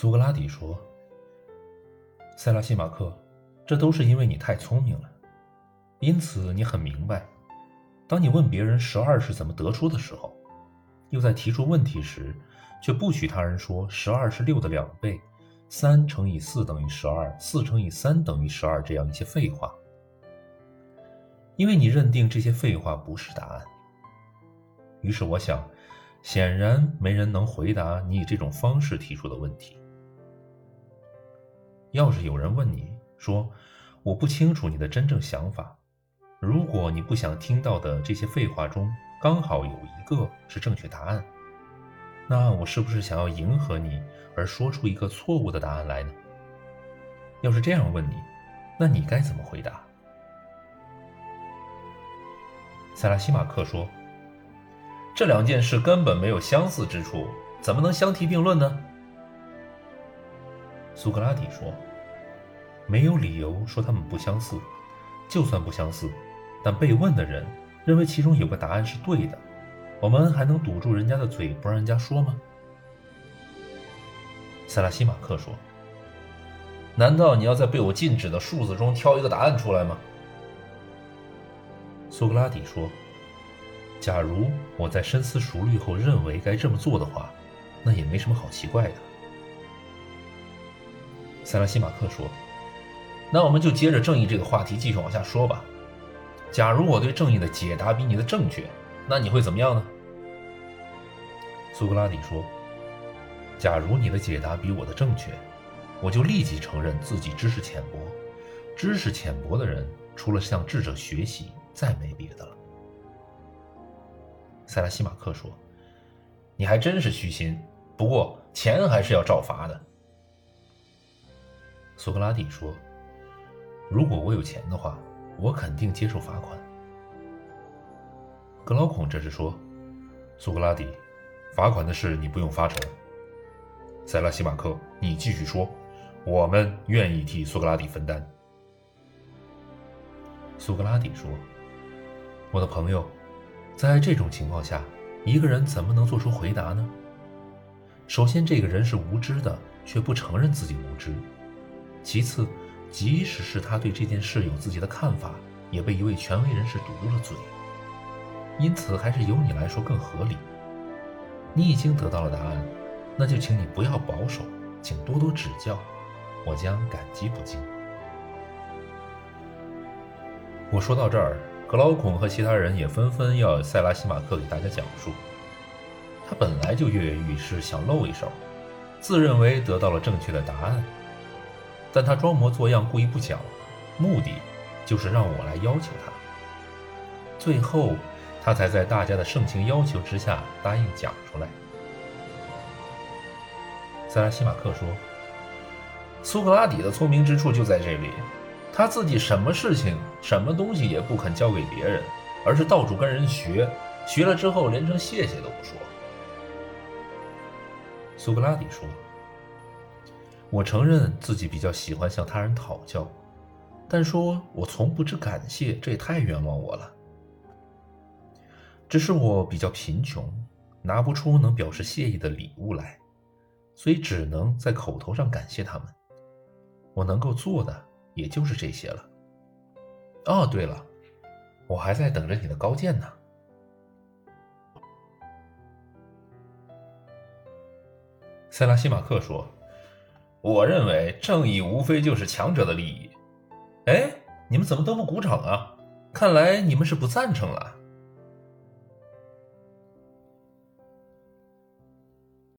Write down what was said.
苏格拉底说：“塞拉西马克，这都是因为你太聪明了，因此你很明白，当你问别人十二是怎么得出的时候，又在提出问题时，却不许他人说十二是六的两倍，三乘以四等于十二，四乘以三等于十二这样一些废话，因为你认定这些废话不是答案。于是我想，显然没人能回答你以这种方式提出的问题。”要是有人问你说：“我不清楚你的真正想法。”如果你不想听到的这些废话中刚好有一个是正确答案，那我是不是想要迎合你而说出一个错误的答案来呢？要是这样问你，那你该怎么回答？塞拉西马克说：“这两件事根本没有相似之处，怎么能相提并论呢？”苏格拉底说：“没有理由说他们不相似，就算不相似，但被问的人认为其中有个答案是对的，我们还能堵住人家的嘴不让人家说吗？”塞拉西马克说：“难道你要在被我禁止的数字中挑一个答案出来吗？”苏格拉底说：“假如我在深思熟虑后认为该这么做的话，那也没什么好奇怪的。”塞拉西马克说：“那我们就接着正义这个话题继续往下说吧。假如我对正义的解答比你的正确，那你会怎么样呢？”苏格拉底说：“假如你的解答比我的正确，我就立即承认自己知识浅薄。知识浅薄的人，除了向智者学习，再没别的了。”塞拉西马克说：“你还真是虚心，不过钱还是要照罚的。”苏格拉底说：“如果我有钱的话，我肯定接受罚款。”格劳孔这时说：“苏格拉底，罚款的事你不用发愁。”塞拉西马克，你继续说，我们愿意替苏格拉底分担。苏格拉底说：“我的朋友，在这种情况下，一个人怎么能做出回答呢？首先，这个人是无知的，却不承认自己无知。”其次，即使是他对这件事有自己的看法，也被一位权威人士堵住了嘴。因此，还是由你来说更合理。你已经得到了答案，那就请你不要保守，请多多指教，我将感激不尽。我说到这儿，格劳孔和其他人也纷纷要塞拉西马克给大家讲述。他本来就跃跃欲试，想露一手，自认为得到了正确的答案。但他装模作样，故意不讲，目的就是让我来要求他。最后，他才在大家的盛情要求之下答应讲出来。塞拉西马克说：“苏格拉底的聪明之处就在这里，他自己什么事情、什么东西也不肯交给别人，而是到处跟人学，学了之后连声谢谢都不说。”苏格拉底说。我承认自己比较喜欢向他人讨教，但说我从不知感谢，这也太冤枉我了。只是我比较贫穷，拿不出能表示谢意的礼物来，所以只能在口头上感谢他们。我能够做的也就是这些了。哦，对了，我还在等着你的高见呢。塞拉西马克说。我认为正义无非就是强者的利益。哎，你们怎么都不鼓掌啊？看来你们是不赞成了。